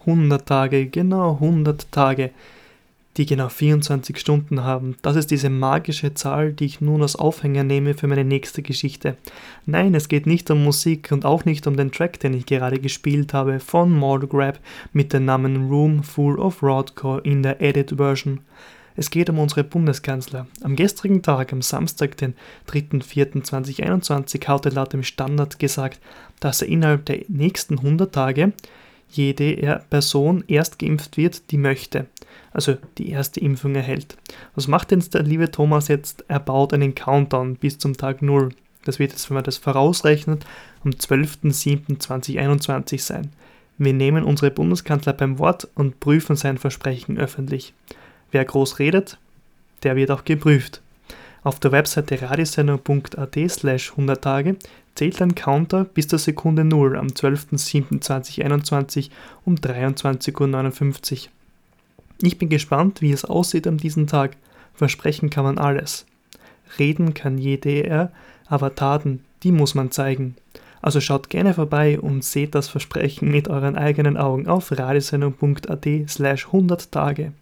100 Tage, genau 100 Tage, die genau 24 Stunden haben. Das ist diese magische Zahl, die ich nun als Aufhänger nehme für meine nächste Geschichte. Nein, es geht nicht um Musik und auch nicht um den Track, den ich gerade gespielt habe von Mortal Grab mit dem Namen Room Full of Roadcore in der Edit Version. Es geht um unsere Bundeskanzler. Am gestrigen Tag, am Samstag, den 3.4.2021, hat er laut dem Standard gesagt, dass er innerhalb der nächsten 100 Tage jede Person erst geimpft wird, die möchte, also die erste Impfung erhält. Was macht denn der liebe Thomas jetzt? Er baut einen Countdown bis zum Tag 0. Das wird jetzt, wenn man das vorausrechnet, am 12.07.2021 sein. Wir nehmen unsere Bundeskanzler beim Wort und prüfen sein Versprechen öffentlich. Wer groß redet, der wird auch geprüft. Auf der Webseite radiosendung.at slash 100 Tage zählt ein Counter bis zur Sekunde 0 am 12.07.2021 um 23.59 Uhr. Ich bin gespannt, wie es aussieht an diesem Tag. Versprechen kann man alles. Reden kann jeder, aber Taten, die muss man zeigen. Also schaut gerne vorbei und seht das Versprechen mit euren eigenen Augen auf radiosendung.at slash 100 Tage.